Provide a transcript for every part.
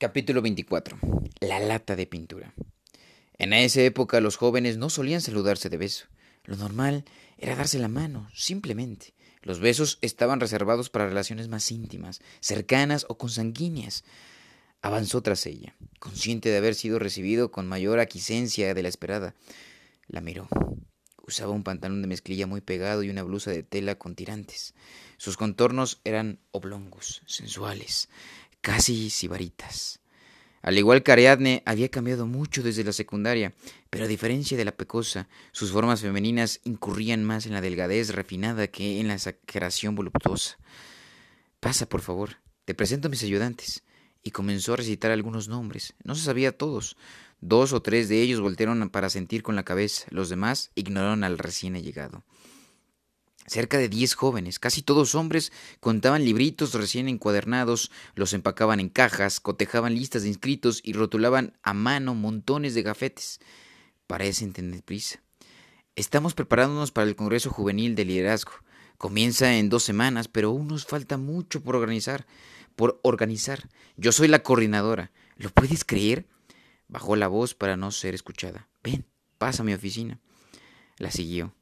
Capítulo 24. La lata de pintura. En esa época los jóvenes no solían saludarse de beso. Lo normal era darse la mano, simplemente. Los besos estaban reservados para relaciones más íntimas, cercanas o consanguíneas. Avanzó tras ella, consciente de haber sido recibido con mayor aquiescencia de la esperada. La miró. Usaba un pantalón de mezclilla muy pegado y una blusa de tela con tirantes. Sus contornos eran oblongos, sensuales casi sibaritas. Al igual que Ariadne, había cambiado mucho desde la secundaria, pero a diferencia de la pecosa, sus formas femeninas incurrían más en la delgadez refinada que en la exageración voluptuosa. Pasa, por favor, te presento a mis ayudantes. Y comenzó a recitar algunos nombres. No se sabía todos. Dos o tres de ellos voltearon para sentir con la cabeza, los demás ignoraron al recién llegado. Cerca de diez jóvenes, casi todos hombres, contaban libritos recién encuadernados, los empacaban en cajas, cotejaban listas de inscritos y rotulaban a mano montones de gafetes. Parecen tener prisa. Estamos preparándonos para el Congreso Juvenil de Liderazgo. Comienza en dos semanas, pero aún nos falta mucho por organizar. Por organizar. Yo soy la coordinadora. ¿Lo puedes creer? Bajó la voz para no ser escuchada. Ven, pasa a mi oficina. La siguió.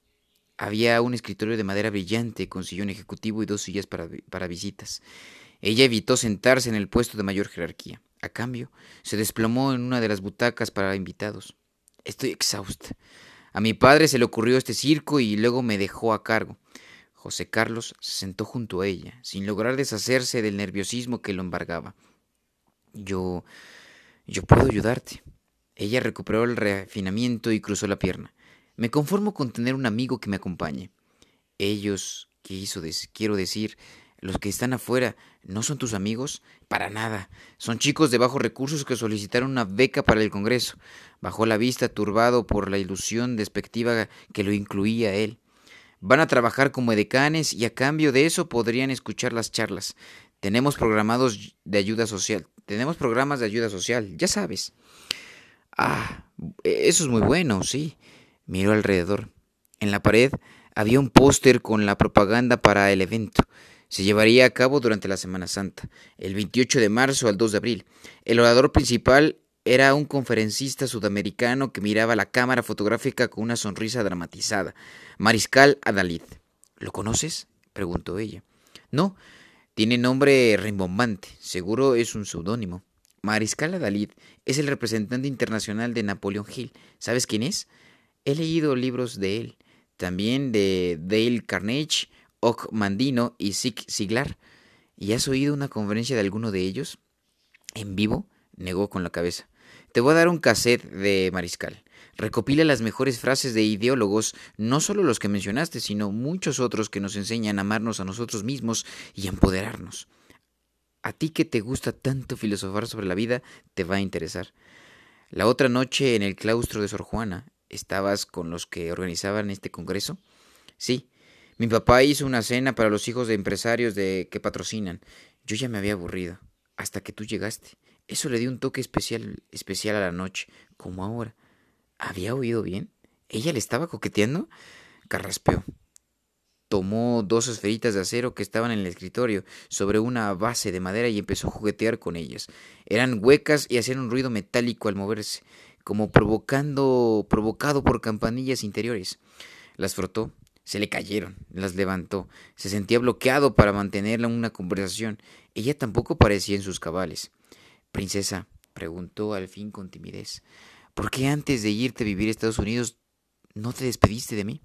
Había un escritorio de madera brillante con sillón ejecutivo y dos sillas para, para, visitas. Ella evitó sentarse en el puesto de mayor jerarquía. A cambio, se desplomó en una de las butacas para invitados. Estoy exhausta. A mi padre se le ocurrió este circo y luego me dejó a cargo. José Carlos se sentó junto a ella, sin lograr deshacerse del nerviosismo que lo embargaba. Yo. yo puedo ayudarte. Ella recuperó el refinamiento y cruzó la pierna. Me conformo con tener un amigo que me acompañe. Ellos, quiso quiero decir, los que están afuera, ¿no son tus amigos? Para nada. Son chicos de bajos recursos que solicitaron una beca para el Congreso. Bajó la vista turbado por la ilusión despectiva que lo incluía él. Van a trabajar como edecanes y a cambio de eso podrían escuchar las charlas. Tenemos programados de ayuda social. Tenemos programas de ayuda social, ya sabes. Ah, eso es muy bueno, sí. Miró alrededor. En la pared había un póster con la propaganda para el evento. Se llevaría a cabo durante la Semana Santa, el 28 de marzo al 2 de abril. El orador principal era un conferencista sudamericano que miraba la cámara fotográfica con una sonrisa dramatizada. Mariscal Adalid. ¿Lo conoces? preguntó ella. No, tiene nombre rimbombante. Seguro es un seudónimo. Mariscal Adalid es el representante internacional de Napoleón Hill. ¿Sabes quién es? He leído libros de él, también de Dale Carnage, Ock Mandino y Zig Ziglar. ¿Y has oído una conferencia de alguno de ellos? ¿En vivo? negó con la cabeza. Te voy a dar un cassette de Mariscal. Recopila las mejores frases de ideólogos, no solo los que mencionaste, sino muchos otros que nos enseñan a amarnos a nosotros mismos y empoderarnos. A ti que te gusta tanto filosofar sobre la vida, te va a interesar. La otra noche en el claustro de Sor Juana, ¿Estabas con los que organizaban este congreso? Sí. Mi papá hizo una cena para los hijos de empresarios de que patrocinan. Yo ya me había aburrido, hasta que tú llegaste. Eso le dio un toque especial, especial a la noche, como ahora. ¿Había oído bien? ¿Ella le estaba coqueteando? Carraspeó. Tomó dos esferitas de acero que estaban en el escritorio sobre una base de madera y empezó a juguetear con ellas. Eran huecas y hacían un ruido metálico al moverse como provocando, provocado por campanillas interiores. Las frotó, se le cayeron, las levantó, se sentía bloqueado para mantenerla en una conversación. Ella tampoco parecía en sus cabales. Princesa, preguntó al fin con timidez, ¿por qué antes de irte a vivir a Estados Unidos no te despediste de mí?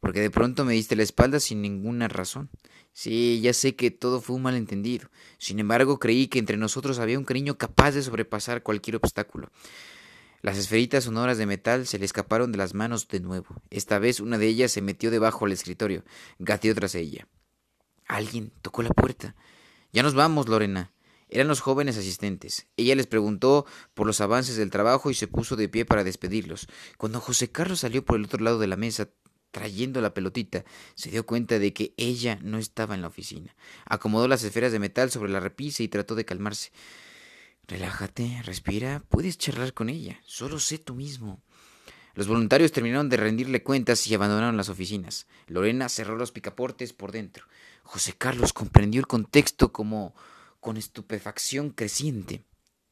Porque de pronto me diste la espalda sin ninguna razón. Sí, ya sé que todo fue un malentendido. Sin embargo, creí que entre nosotros había un cariño capaz de sobrepasar cualquier obstáculo. Las esferitas sonoras de metal se le escaparon de las manos de nuevo. Esta vez una de ellas se metió debajo del escritorio. Gateó tras ella. Alguien tocó la puerta. Ya nos vamos, Lorena. Eran los jóvenes asistentes. Ella les preguntó por los avances del trabajo y se puso de pie para despedirlos. Cuando José Carlos salió por el otro lado de la mesa trayendo la pelotita, se dio cuenta de que ella no estaba en la oficina. Acomodó las esferas de metal sobre la repisa y trató de calmarse. Relájate, respira, puedes charlar con ella, solo sé tú mismo. Los voluntarios terminaron de rendirle cuentas y abandonaron las oficinas. Lorena cerró los picaportes por dentro. José Carlos comprendió el contexto como con estupefacción creciente.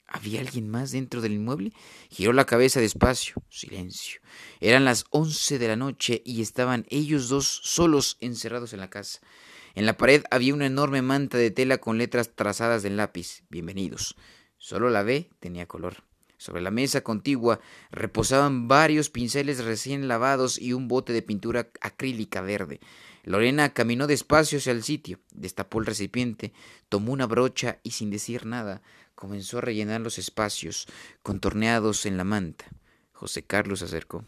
¿Había alguien más dentro del inmueble? Giró la cabeza despacio. Silencio. Eran las once de la noche y estaban ellos dos solos encerrados en la casa. En la pared había una enorme manta de tela con letras trazadas en lápiz. Bienvenidos. Solo la B tenía color. Sobre la mesa contigua reposaban varios pinceles recién lavados y un bote de pintura acrílica verde. Lorena caminó despacio hacia el sitio, destapó el recipiente, tomó una brocha y sin decir nada comenzó a rellenar los espacios contorneados en la manta. José Carlos se acercó.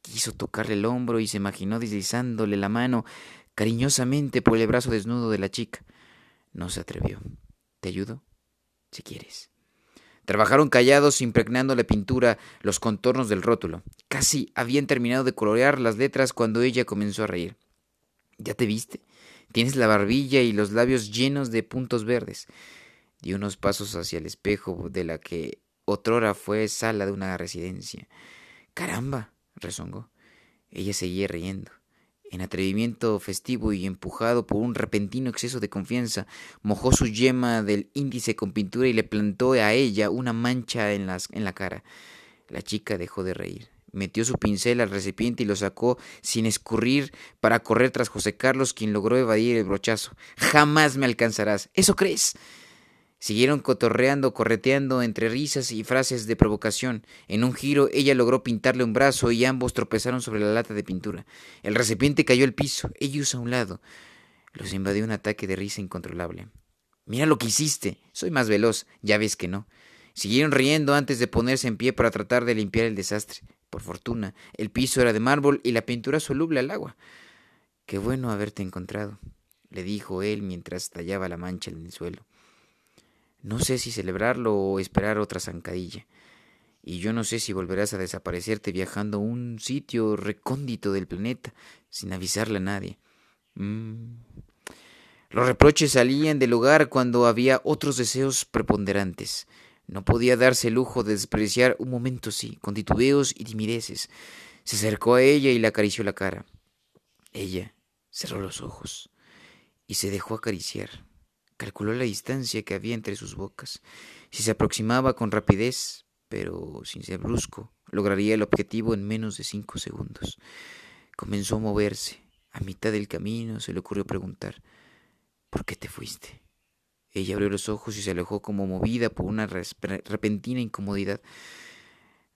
Quiso tocarle el hombro y se imaginó deslizándole la mano cariñosamente por el brazo desnudo de la chica. No se atrevió. ¿Te ayudo? Si quieres. Trabajaron callados, impregnando la pintura los contornos del rótulo. Casi habían terminado de colorear las letras cuando ella comenzó a reír. ¿Ya te viste? Tienes la barbilla y los labios llenos de puntos verdes. Dio unos pasos hacia el espejo de la que otrora fue sala de una residencia. Caramba, rezongó. Ella seguía riendo. En atrevimiento festivo y empujado por un repentino exceso de confianza, mojó su yema del índice con pintura y le plantó a ella una mancha en, en la cara. La chica dejó de reír. Metió su pincel al recipiente y lo sacó sin escurrir para correr tras José Carlos, quien logró evadir el brochazo. Jamás me alcanzarás. ¿Eso crees? Siguieron cotorreando, correteando entre risas y frases de provocación. En un giro ella logró pintarle un brazo y ambos tropezaron sobre la lata de pintura. El recipiente cayó al piso, ellos a un lado. Los invadió un ataque de risa incontrolable. Mira lo que hiciste. Soy más veloz. Ya ves que no. Siguieron riendo antes de ponerse en pie para tratar de limpiar el desastre. Por fortuna, el piso era de mármol y la pintura soluble al agua. Qué bueno haberte encontrado, le dijo él mientras tallaba la mancha en el suelo. No sé si celebrarlo o esperar otra zancadilla. Y yo no sé si volverás a desaparecerte viajando a un sitio recóndito del planeta sin avisarle a nadie. Mm. Los reproches salían del lugar cuando había otros deseos preponderantes. No podía darse el lujo de despreciar un momento así, con titubeos y timideces. Se acercó a ella y le acarició la cara. Ella cerró los ojos y se dejó acariciar. Calculó la distancia que había entre sus bocas. Si se aproximaba con rapidez, pero sin ser brusco, lograría el objetivo en menos de cinco segundos. Comenzó a moverse. A mitad del camino se le ocurrió preguntar ¿Por qué te fuiste? Ella abrió los ojos y se alejó como movida por una repentina incomodidad.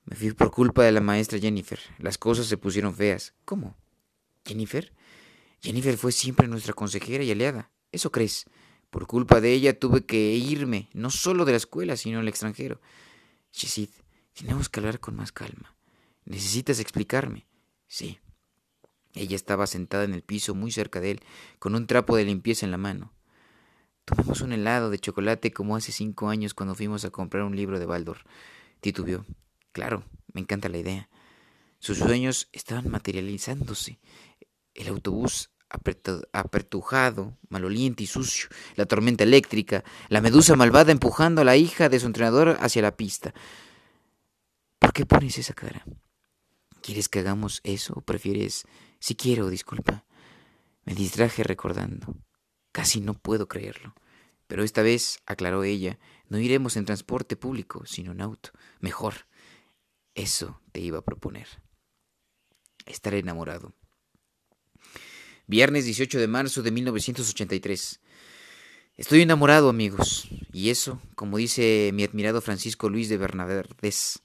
Me fui por culpa de la maestra Jennifer. Las cosas se pusieron feas. ¿Cómo? ¿Jennifer? Jennifer fue siempre nuestra consejera y aliada. ¿Eso crees? Por culpa de ella tuve que irme, no solo de la escuela, sino al extranjero. Chesid, tenemos que hablar con más calma. Necesitas explicarme. Sí. Ella estaba sentada en el piso muy cerca de él, con un trapo de limpieza en la mano. Tomamos un helado de chocolate como hace cinco años cuando fuimos a comprar un libro de Baldor. Titubeó. Claro, me encanta la idea. Sus sueños estaban materializándose. El autobús apertujado, maloliente y sucio, la tormenta eléctrica, la medusa malvada empujando a la hija de su entrenador hacia la pista. ¿Por qué pones esa cara? ¿Quieres que hagamos eso o prefieres... Si quiero, disculpa. Me distraje recordando. Casi no puedo creerlo. Pero esta vez, aclaró ella, no iremos en transporte público, sino en auto. Mejor. Eso te iba a proponer. Estar enamorado. Viernes 18 de marzo de 1983. Estoy enamorado, amigos, y eso, como dice mi admirado Francisco Luis de Bernadés,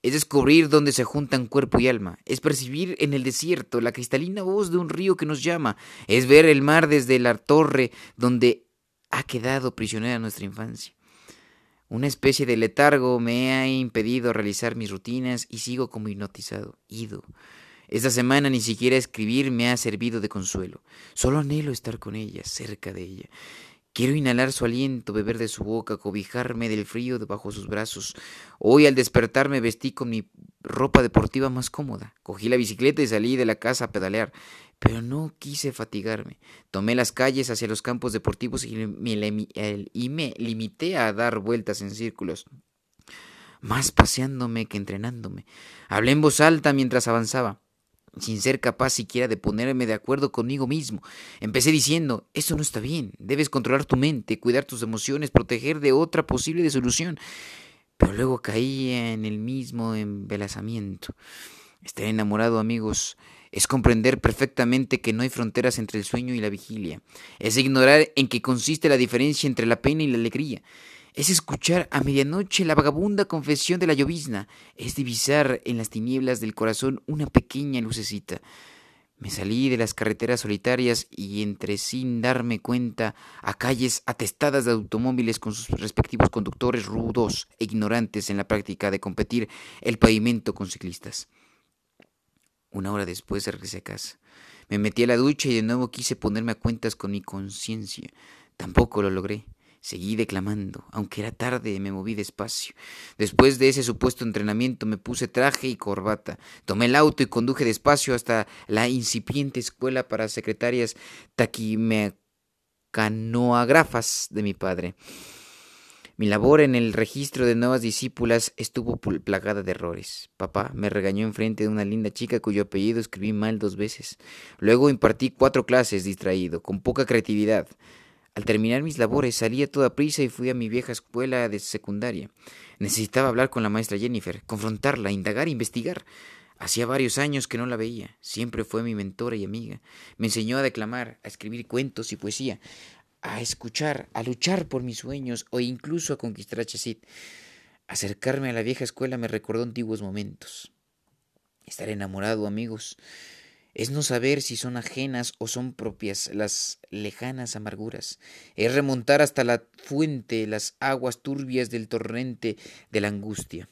es descubrir dónde se juntan cuerpo y alma, es percibir en el desierto la cristalina voz de un río que nos llama, es ver el mar desde la torre donde ha quedado prisionera nuestra infancia. Una especie de letargo me ha impedido realizar mis rutinas y sigo como hipnotizado, ido, esta semana ni siquiera escribir me ha servido de consuelo. Solo anhelo estar con ella, cerca de ella. Quiero inhalar su aliento, beber de su boca, cobijarme del frío debajo sus brazos. Hoy al despertarme vestí con mi ropa deportiva más cómoda. Cogí la bicicleta y salí de la casa a pedalear, pero no quise fatigarme. Tomé las calles hacia los campos deportivos y me limité a dar vueltas en círculos más paseándome que entrenándome. Hablé en voz alta mientras avanzaba sin ser capaz siquiera de ponerme de acuerdo conmigo mismo. Empecé diciendo, eso no está bien, debes controlar tu mente, cuidar tus emociones, proteger de otra posible disolución. pero luego caía en el mismo embelazamiento. Estar enamorado, amigos, es comprender perfectamente que no hay fronteras entre el sueño y la vigilia. Es ignorar en qué consiste la diferencia entre la pena y la alegría. Es escuchar a medianoche la vagabunda confesión de la llovizna. Es divisar en las tinieblas del corazón una pequeña lucecita. Me salí de las carreteras solitarias y entré sin darme cuenta a calles atestadas de automóviles con sus respectivos conductores rudos e ignorantes en la práctica de competir el pavimento con ciclistas. Una hora después regresé a casa. Me metí a la ducha y de nuevo quise ponerme a cuentas con mi conciencia. Tampoco lo logré. Seguí declamando. Aunque era tarde, me moví despacio. Después de ese supuesto entrenamiento me puse traje y corbata. Tomé el auto y conduje despacio hasta la incipiente escuela para secretarias taquimecanoagrafas de mi padre. Mi labor en el registro de nuevas discípulas estuvo plagada de errores. Papá me regañó enfrente de una linda chica cuyo apellido escribí mal dos veces. Luego impartí cuatro clases distraído, con poca creatividad. Al terminar mis labores salí a toda prisa y fui a mi vieja escuela de secundaria. Necesitaba hablar con la maestra Jennifer, confrontarla, indagar, investigar. Hacía varios años que no la veía. Siempre fue mi mentora y amiga. Me enseñó a declamar, a escribir cuentos y poesía a escuchar, a luchar por mis sueños o incluso a conquistar a Chesit. Acercarme a la vieja escuela me recordó antiguos momentos. Estar enamorado, amigos, es no saber si son ajenas o son propias las lejanas amarguras. Es remontar hasta la fuente las aguas turbias del torrente de la angustia.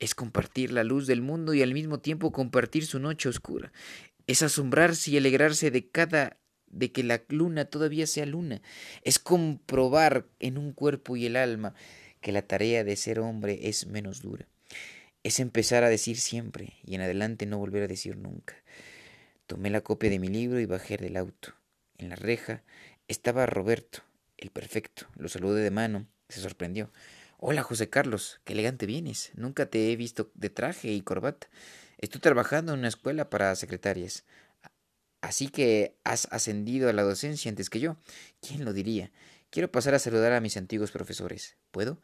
Es compartir la luz del mundo y al mismo tiempo compartir su noche oscura. Es asombrarse y alegrarse de cada de que la luna todavía sea luna. Es comprobar en un cuerpo y el alma que la tarea de ser hombre es menos dura. Es empezar a decir siempre y en adelante no volver a decir nunca. Tomé la copia de mi libro y bajé del auto. En la reja estaba Roberto, el perfecto. Lo saludé de mano. Se sorprendió. Hola, José Carlos, qué elegante vienes. Nunca te he visto de traje y corbata. Estoy trabajando en una escuela para secretarias. Así que has ascendido a la docencia antes que yo. ¿Quién lo diría? Quiero pasar a saludar a mis antiguos profesores. ¿Puedo?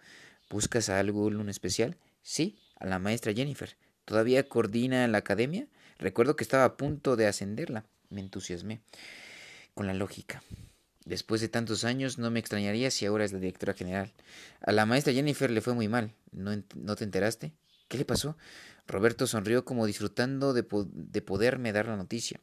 ¿Buscas a algún especial? Sí, a la maestra Jennifer. ¿Todavía coordina la academia? Recuerdo que estaba a punto de ascenderla. Me entusiasmé. Con la lógica. Después de tantos años, no me extrañaría si ahora es la directora general. A la maestra Jennifer le fue muy mal. ¿No, ¿no te enteraste? ¿Qué le pasó? Roberto sonrió como disfrutando de, de poderme dar la noticia.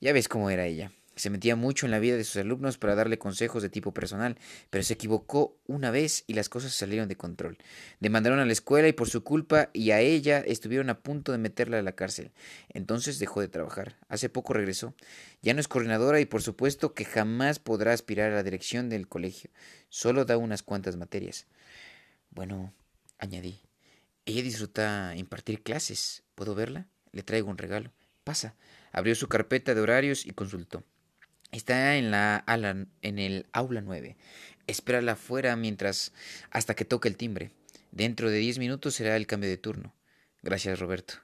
Ya ves cómo era ella. Se metía mucho en la vida de sus alumnos para darle consejos de tipo personal, pero se equivocó una vez y las cosas salieron de control. Demandaron a la escuela y por su culpa y a ella estuvieron a punto de meterla a la cárcel. Entonces dejó de trabajar. Hace poco regresó. Ya no es coordinadora y por supuesto que jamás podrá aspirar a la dirección del colegio. Solo da unas cuantas materias. Bueno, añadí. Ella disfruta impartir clases. ¿Puedo verla? Le traigo un regalo. Pasa. Abrió su carpeta de horarios y consultó. Está en, la, en el aula 9. Espérala afuera mientras hasta que toque el timbre. Dentro de diez minutos será el cambio de turno. Gracias, Roberto.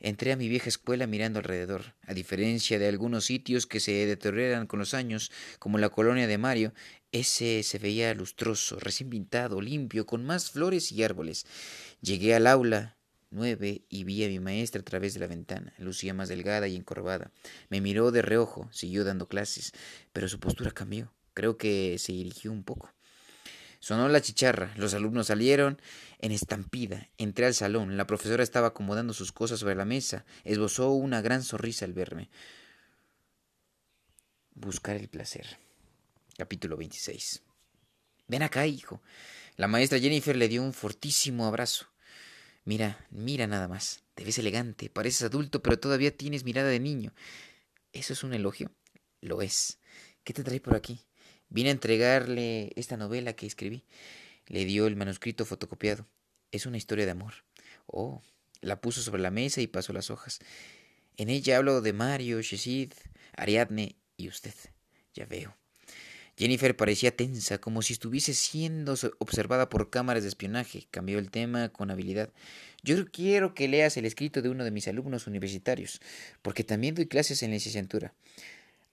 Entré a mi vieja escuela mirando alrededor. A diferencia de algunos sitios que se deterioran con los años, como la colonia de Mario, ese se veía lustroso, recién pintado, limpio, con más flores y árboles. Llegué al aula nueve y vi a mi maestra a través de la ventana. Lucía más delgada y encorvada. Me miró de reojo, siguió dando clases, pero su postura cambió. Creo que se dirigió un poco. Sonó la chicharra, los alumnos salieron en estampida. Entré al salón, la profesora estaba acomodando sus cosas sobre la mesa, esbozó una gran sonrisa al verme. Buscar el placer. Capítulo 26. Ven acá, hijo. La maestra Jennifer le dio un fortísimo abrazo. Mira, mira nada más. Te ves elegante, pareces adulto, pero todavía tienes mirada de niño. ¿Eso es un elogio? Lo es. ¿Qué te trae por aquí? Vine a entregarle esta novela que escribí. Le dio el manuscrito fotocopiado. Es una historia de amor. Oh, la puso sobre la mesa y pasó las hojas. En ella hablo de Mario, Shesid, Ariadne y usted. Ya veo. Jennifer parecía tensa, como si estuviese siendo observada por cámaras de espionaje. Cambió el tema con habilidad. Yo quiero que leas el escrito de uno de mis alumnos universitarios, porque también doy clases en licenciatura.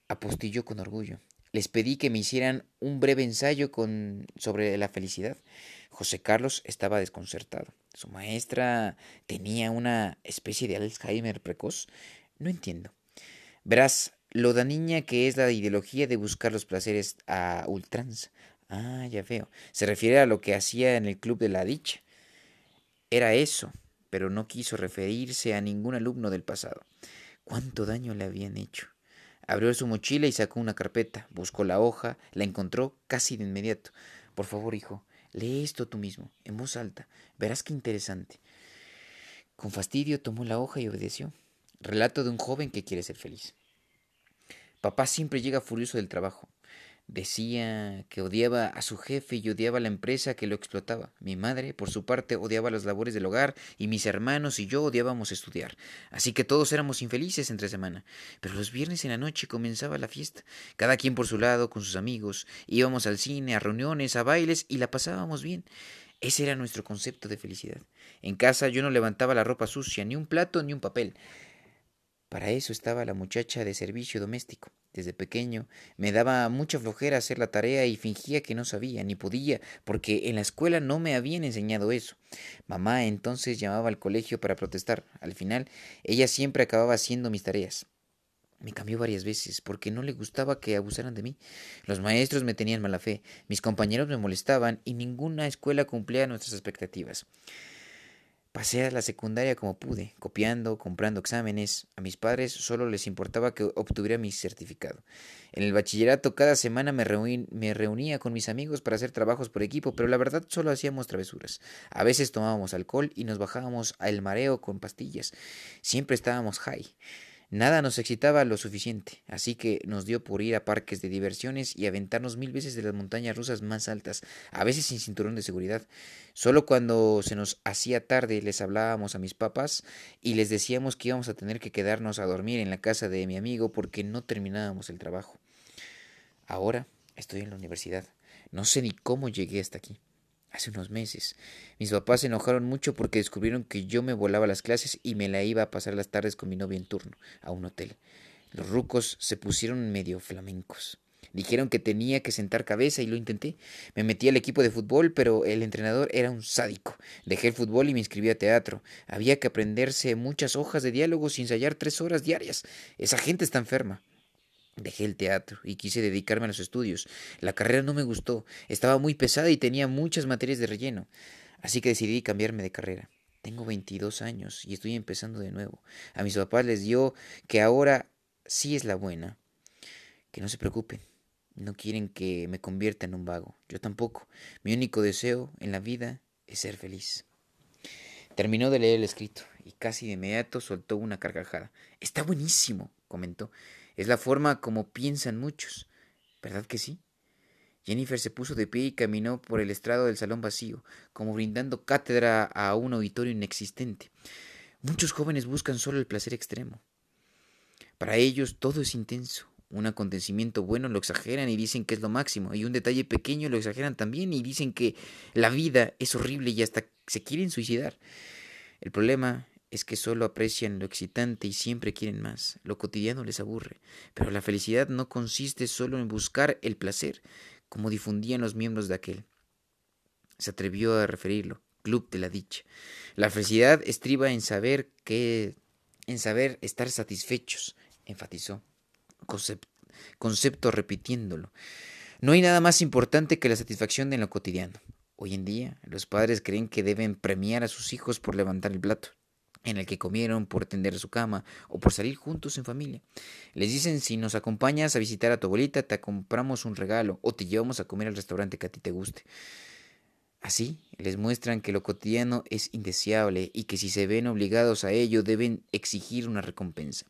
Apostilló con orgullo. Les pedí que me hicieran un breve ensayo sobre la felicidad. José Carlos estaba desconcertado. Su maestra tenía una especie de Alzheimer precoz. No entiendo. Verás, lo da niña que es la ideología de buscar los placeres a ultranza. Ah, ya veo. Se refiere a lo que hacía en el club de la dicha. Era eso, pero no quiso referirse a ningún alumno del pasado. ¿Cuánto daño le habían hecho? Abrió su mochila y sacó una carpeta. Buscó la hoja, la encontró casi de inmediato. Por favor, hijo, lee esto tú mismo, en voz alta. Verás qué interesante. Con fastidio tomó la hoja y obedeció. Relato de un joven que quiere ser feliz. Papá siempre llega furioso del trabajo. Decía que odiaba a su jefe y odiaba a la empresa que lo explotaba. Mi madre, por su parte, odiaba las labores del hogar y mis hermanos y yo odiábamos estudiar. Así que todos éramos infelices entre semana. Pero los viernes en la noche comenzaba la fiesta. Cada quien por su lado, con sus amigos. Íbamos al cine, a reuniones, a bailes y la pasábamos bien. Ese era nuestro concepto de felicidad. En casa yo no levantaba la ropa sucia, ni un plato, ni un papel. Para eso estaba la muchacha de servicio doméstico. Desde pequeño me daba mucha flojera hacer la tarea y fingía que no sabía ni podía, porque en la escuela no me habían enseñado eso. Mamá entonces llamaba al colegio para protestar. Al final, ella siempre acababa haciendo mis tareas. Me cambió varias veces porque no le gustaba que abusaran de mí. Los maestros me tenían mala fe, mis compañeros me molestaban y ninguna escuela cumplía nuestras expectativas. Pasé a la secundaria como pude, copiando, comprando exámenes. A mis padres solo les importaba que obtuviera mi certificado. En el bachillerato cada semana me, me, reunía con mis amigos para hacer trabajos por equipo, pero la verdad solo hacíamos travesuras. A veces tomábamos alcohol y nos bajábamos al mareo con pastillas. Siempre estábamos high. Nada nos excitaba lo suficiente, así que nos dio por ir a parques de diversiones y aventarnos mil veces de las montañas rusas más altas, a veces sin cinturón de seguridad. Solo cuando se nos hacía tarde les hablábamos a mis papás y les decíamos que íbamos a tener que quedarnos a dormir en la casa de mi amigo porque no terminábamos el trabajo. Ahora estoy en la universidad. No sé ni cómo llegué hasta aquí hace unos meses. Mis papás se enojaron mucho porque descubrieron que yo me volaba las clases y me la iba a pasar las tardes con mi novia en turno, a un hotel. Los rucos se pusieron medio flamencos. Dijeron que tenía que sentar cabeza y lo intenté. Me metí al equipo de fútbol, pero el entrenador era un sádico. Dejé el fútbol y me inscribí a teatro. Había que aprenderse muchas hojas de diálogos y ensayar tres horas diarias. Esa gente está enferma. Dejé el teatro y quise dedicarme a los estudios. La carrera no me gustó, estaba muy pesada y tenía muchas materias de relleno. Así que decidí cambiarme de carrera. Tengo 22 años y estoy empezando de nuevo. A mis papás les dio que ahora sí es la buena. Que no se preocupen. No quieren que me convierta en un vago. Yo tampoco. Mi único deseo en la vida es ser feliz. Terminó de leer el escrito y casi de inmediato soltó una carcajada. Está buenísimo, comentó. Es la forma como piensan muchos. ¿Verdad que sí? Jennifer se puso de pie y caminó por el estrado del salón vacío, como brindando cátedra a un auditorio inexistente. Muchos jóvenes buscan solo el placer extremo. Para ellos todo es intenso. Un acontecimiento bueno lo exageran y dicen que es lo máximo, y un detalle pequeño lo exageran también y dicen que la vida es horrible y hasta se quieren suicidar. El problema es que solo aprecian lo excitante y siempre quieren más. Lo cotidiano les aburre. Pero la felicidad no consiste solo en buscar el placer, como difundían los miembros de aquel. Se atrevió a referirlo, Club de la Dicha. La felicidad estriba en saber que en saber estar satisfechos, enfatizó, concepto repitiéndolo. No hay nada más importante que la satisfacción en lo cotidiano. Hoy en día, los padres creen que deben premiar a sus hijos por levantar el plato en el que comieron, por tender su cama o por salir juntos en familia. Les dicen si nos acompañas a visitar a tu abuelita, te compramos un regalo o te llevamos a comer al restaurante que a ti te guste. Así les muestran que lo cotidiano es indeseable y que si se ven obligados a ello deben exigir una recompensa.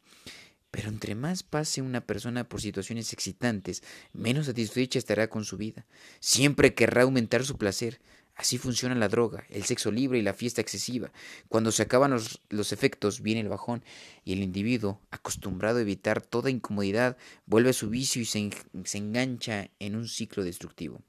Pero entre más pase una persona por situaciones excitantes, menos satisfecha estará con su vida. Siempre querrá aumentar su placer, Así funciona la droga, el sexo libre y la fiesta excesiva. Cuando se acaban los, efectos, viene el bajón y el individuo, acostumbrado a evitar toda incomodidad, vuelve a su vicio y se, se engancha en un ciclo destructivo.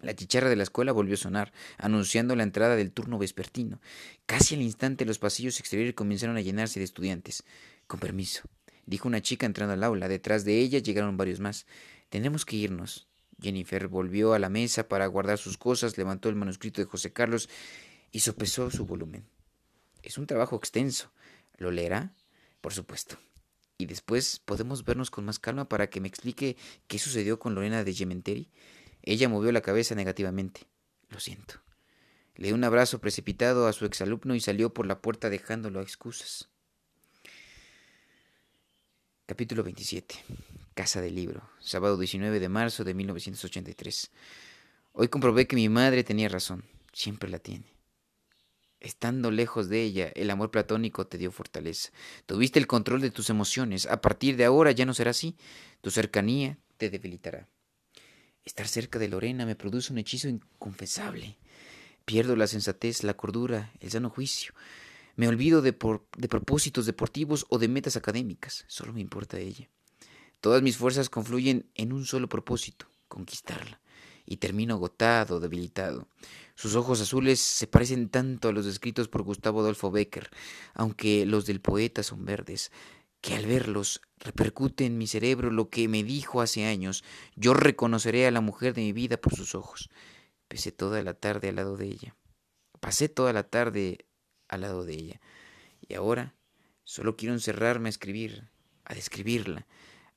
La chicharra de la escuela volvió a sonar, anunciando la entrada del turno vespertino. Casi al instante los pasillos exteriores comenzaron a llenarse de estudiantes. Con permiso, dijo una chica entrando al aula. Detrás de ella llegaron varios más. Tenemos que irnos, Jennifer volvió a la mesa para guardar sus cosas, levantó el manuscrito de José Carlos y sopesó su volumen. Es un trabajo extenso. ¿Lo leerá? Por supuesto. Y después podemos vernos con más calma para que me explique qué sucedió con Lorena de Gementeri. Ella movió la cabeza negativamente. Lo siento. Le dio un abrazo precipitado a su exalumno y salió por la puerta dejándolo a excusas. Capítulo 27. Casa del Libro. Sábado 19 de marzo de 1983. Hoy comprobé que mi madre tenía razón. Siempre la tiene. Estando lejos de ella, el amor platónico te dio fortaleza. Tuviste el control de tus emociones. A partir de ahora ya no será así. Tu cercanía te debilitará. Estar cerca de Lorena me produce un hechizo inconfesable. Pierdo la sensatez, la cordura, el sano juicio. Me olvido de, de propósitos deportivos o de metas académicas. Solo me importa ella. Todas mis fuerzas confluyen en un solo propósito, conquistarla. Y termino agotado, debilitado. Sus ojos azules se parecen tanto a los descritos por Gustavo Adolfo Becker, aunque los del poeta son verdes, que al verlos repercute en mi cerebro lo que me dijo hace años. Yo reconoceré a la mujer de mi vida por sus ojos. Pesé toda la tarde al lado de ella. Pasé toda la tarde al lado de ella. Y ahora solo quiero encerrarme a escribir, a describirla,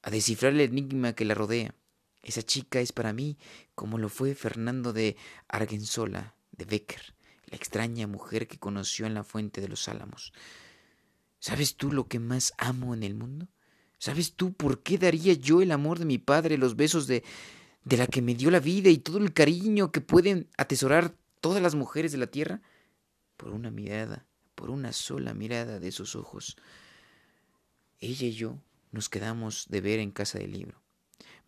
a descifrar el enigma que la rodea. Esa chica es para mí como lo fue Fernando de Argensola, de Becker, la extraña mujer que conoció en la fuente de los álamos. ¿Sabes tú lo que más amo en el mundo? ¿Sabes tú por qué daría yo el amor de mi padre, los besos de, de la que me dio la vida y todo el cariño que pueden atesorar todas las mujeres de la tierra? por una mirada, por una sola mirada de sus ojos. Ella y yo nos quedamos de ver en casa del libro,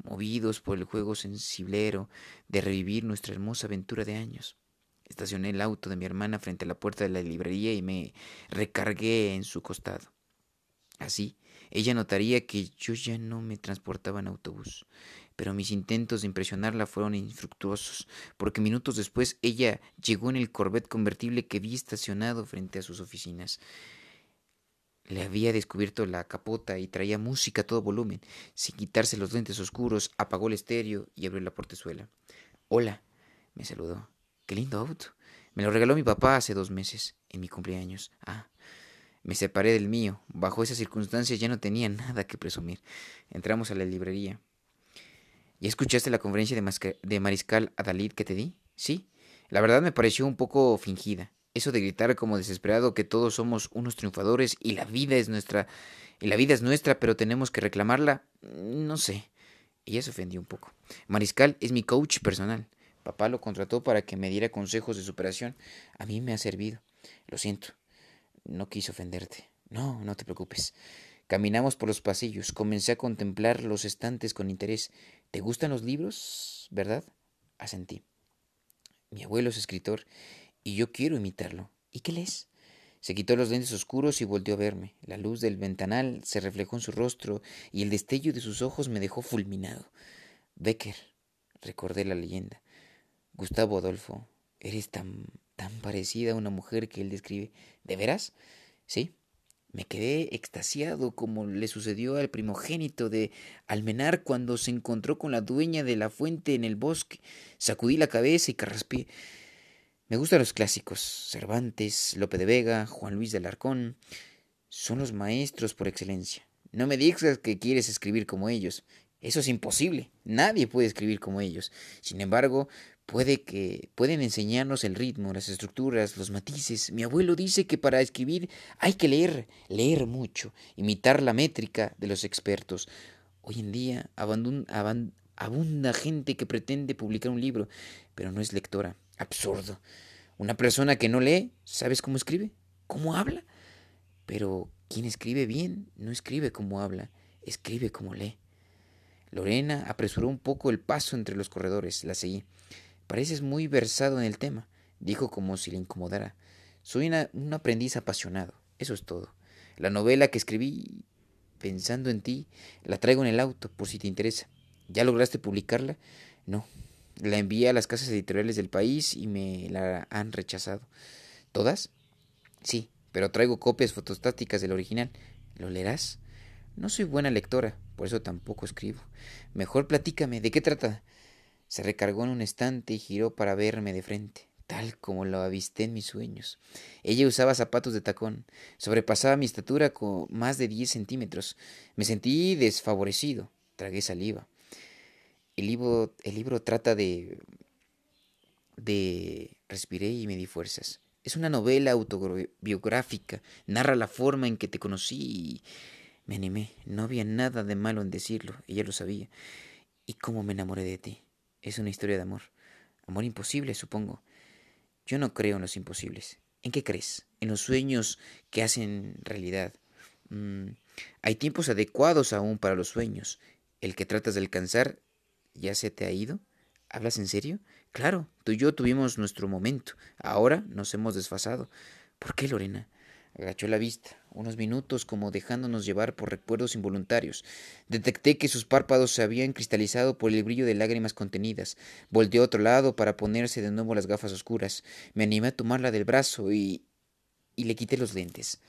movidos por el juego sensiblero de revivir nuestra hermosa aventura de años. Estacioné el auto de mi hermana frente a la puerta de la librería y me recargué en su costado. Así, ella notaría que yo ya no me transportaba en autobús pero mis intentos de impresionarla fueron infructuosos, porque minutos después ella llegó en el Corvette convertible que vi estacionado frente a sus oficinas. Le había descubierto la capota y traía música a todo volumen. Sin quitarse los lentes oscuros, apagó el estéreo y abrió la portezuela. Hola, me saludó. Qué lindo auto. Me lo regaló mi papá hace dos meses, en mi cumpleaños. Ah, me separé del mío. Bajo esas circunstancias ya no tenía nada que presumir. Entramos a la librería. ¿Y escuchaste la conferencia de, de Mariscal Adalid que te di? Sí. La verdad me pareció un poco fingida. Eso de gritar como desesperado que todos somos unos triunfadores y la vida es nuestra y la vida es nuestra, pero tenemos que reclamarla, no sé. Ella se ofendió un poco. Mariscal es mi coach personal. Papá lo contrató para que me diera consejos de superación. A mí me ha servido. Lo siento. No quise ofenderte. No, no te preocupes. Caminamos por los pasillos. Comencé a contemplar los estantes con interés. ¿Te gustan los libros, verdad? Asentí. Mi abuelo es escritor y yo quiero imitarlo. ¿Y qué lees? Se quitó los lentes oscuros y volvió a verme. La luz del ventanal se reflejó en su rostro y el destello de sus ojos me dejó fulminado. Becker, recordé la leyenda. Gustavo Adolfo, eres tan tan parecida a una mujer que él describe. ¿De veras? Sí. Me quedé extasiado como le sucedió al primogénito de Almenar cuando se encontró con la dueña de la fuente en el bosque. Sacudí la cabeza y carraspé. Me gustan los clásicos. Cervantes, Lope de Vega, Juan Luis de Alarcón. Son los maestros por excelencia. No me digas que quieres escribir como ellos. Eso es imposible. Nadie puede escribir como ellos. Sin embargo, puede que pueden enseñarnos el ritmo, las estructuras, los matices. Mi abuelo dice que para escribir hay que leer, leer mucho, imitar la métrica de los expertos. Hoy en día abunda gente que pretende publicar un libro, pero no es lectora. Absurdo. Una persona que no lee, ¿sabes cómo escribe? ¿Cómo habla? Pero quien escribe bien no escribe como habla, escribe como lee. Lorena apresuró un poco el paso entre los corredores. La seguí. Pareces muy versado en el tema, dijo como si le incomodara. Soy un aprendiz apasionado, eso es todo. La novela que escribí pensando en ti, la traigo en el auto, por si te interesa. ¿Ya lograste publicarla? No. La envié a las casas editoriales del país y me la han rechazado. ¿Todas? Sí, pero traigo copias fotostáticas del original. ¿Lo leerás? No soy buena lectora, por eso tampoco escribo. Mejor platícame, ¿de qué trata? Se recargó en un estante y giró para verme de frente, tal como lo avisté en mis sueños. Ella usaba zapatos de tacón, sobrepasaba mi estatura con más de diez centímetros. Me sentí desfavorecido, tragué saliva. El libro, el libro trata de... de... respiré y me di fuerzas. Es una novela autobiográfica, narra la forma en que te conocí y me animé. No había nada de malo en decirlo, ella lo sabía. Y cómo me enamoré de ti. Es una historia de amor. Amor imposible, supongo. Yo no creo en los imposibles. ¿En qué crees? En los sueños que hacen realidad. Mm, hay tiempos adecuados aún para los sueños. El que tratas de alcanzar ya se te ha ido. ¿Hablas en serio? Claro, tú y yo tuvimos nuestro momento. Ahora nos hemos desfasado. ¿Por qué, Lorena? Agachó la vista, unos minutos como dejándonos llevar por recuerdos involuntarios. Detecté que sus párpados se habían cristalizado por el brillo de lágrimas contenidas. Volteó a otro lado para ponerse de nuevo las gafas oscuras. Me animé a tomarla del brazo y... y le quité los lentes.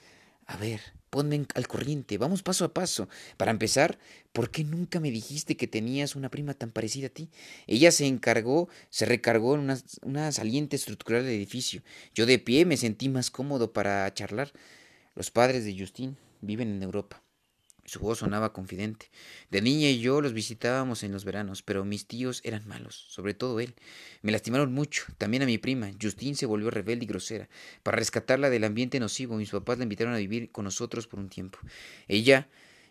A ver, ponme al corriente, vamos paso a paso. Para empezar, ¿por qué nunca me dijiste que tenías una prima tan parecida a ti? Ella se encargó, se recargó en una, saliente estructural del edificio. Yo de pie me sentí más cómodo para charlar. Los padres de Justin viven en Europa. Su voz sonaba confidente. De niña y yo los visitábamos en los veranos, pero mis tíos eran malos, sobre todo él. Me lastimaron mucho, también a mi prima. Justin se volvió rebelde y grosera. Para rescatarla del ambiente nocivo, mis papás la invitaron a vivir con nosotros por un tiempo. Ella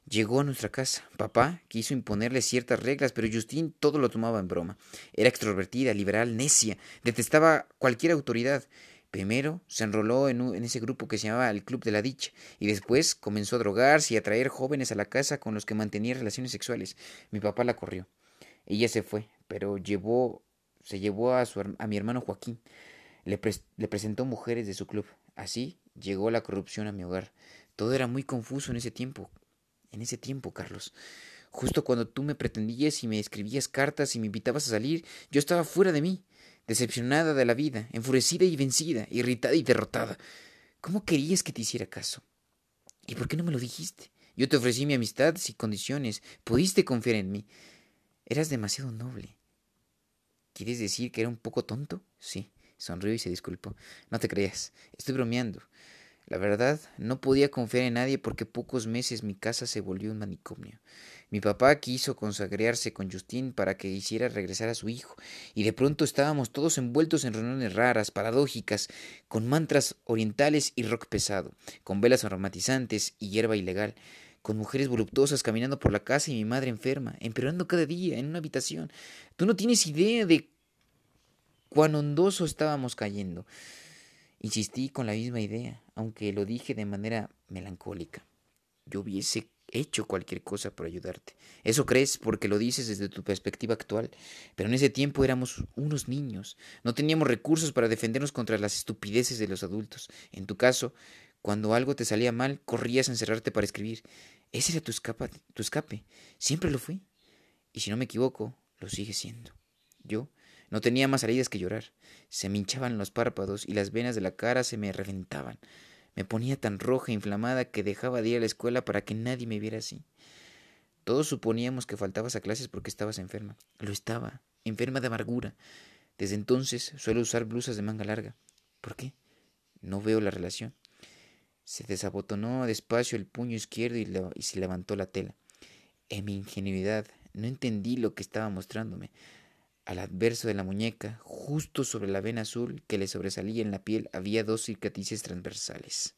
llegó a nuestra casa. Papá quiso imponerle ciertas reglas, pero Justin todo lo tomaba en broma. Era extrovertida, liberal, necia, detestaba cualquier autoridad. Primero se enroló en, ese grupo que se llamaba el Club de la Dicha y después comenzó a drogarse y a traer jóvenes a la casa con los que mantenía relaciones sexuales. Mi papá la corrió. Ella se fue, pero llevó, se llevó a, su, mi hermano Joaquín. Le presentó mujeres de su club. Así llegó la corrupción a mi hogar. Todo era muy confuso en ese tiempo. En ese tiempo, Carlos. Justo cuando tú me pretendías y me escribías cartas y me invitabas a salir, yo estaba fuera de mí decepcionada de la vida, enfurecida y vencida, irritada y derrotada. ¿Cómo querías que te hiciera caso? ¿Y por qué no me lo dijiste? Yo te ofrecí mi amistad sin condiciones. Pudiste confiar en mí. Eras demasiado noble. ¿Quieres decir que era un poco tonto? Sí. Sonrió y se disculpó. No te creas. Estoy bromeando. La verdad, no podía confiar en nadie porque pocos meses mi casa se volvió un manicomio. Mi papá quiso consagrarse con Justin para que hiciera regresar a su hijo, y de pronto estábamos todos envueltos en reuniones raras, paradójicas, con mantras orientales y rock pesado, con velas aromatizantes y hierba ilegal, con mujeres voluptuosas caminando por la casa y mi madre enferma, empeorando cada día en una habitación. Tú no tienes idea de cuán hondoso estábamos cayendo. Insistí con la misma idea, aunque lo dije de manera melancólica. Yo hubiese hecho cualquier cosa por ayudarte. Eso crees porque lo dices desde tu perspectiva actual, pero en ese tiempo éramos unos niños, no teníamos recursos para defendernos contra las estupideces de los adultos. En tu caso, cuando algo te salía mal, corrías a encerrarte para escribir. Ese era tu, escapa, tu escape. Siempre lo fui. Y si no me equivoco, lo sigue siendo. Yo no tenía más salidas que llorar. Se me hinchaban los párpados y las venas de la cara se me reventaban. Me ponía tan roja e inflamada que dejaba de ir a la escuela para que nadie me viera así. Todos suponíamos que faltabas a clases porque estabas enferma. Lo estaba, enferma de amargura. Desde entonces suelo usar blusas de manga larga. ¿Por qué? No veo la relación. Se desabotonó despacio el puño izquierdo y, y se levantó la tela. En mi ingenuidad no entendí lo que estaba mostrándome. Al adverso de la muñeca, justo sobre la vena azul que le sobresalía en la piel, había dos cicatrices transversales.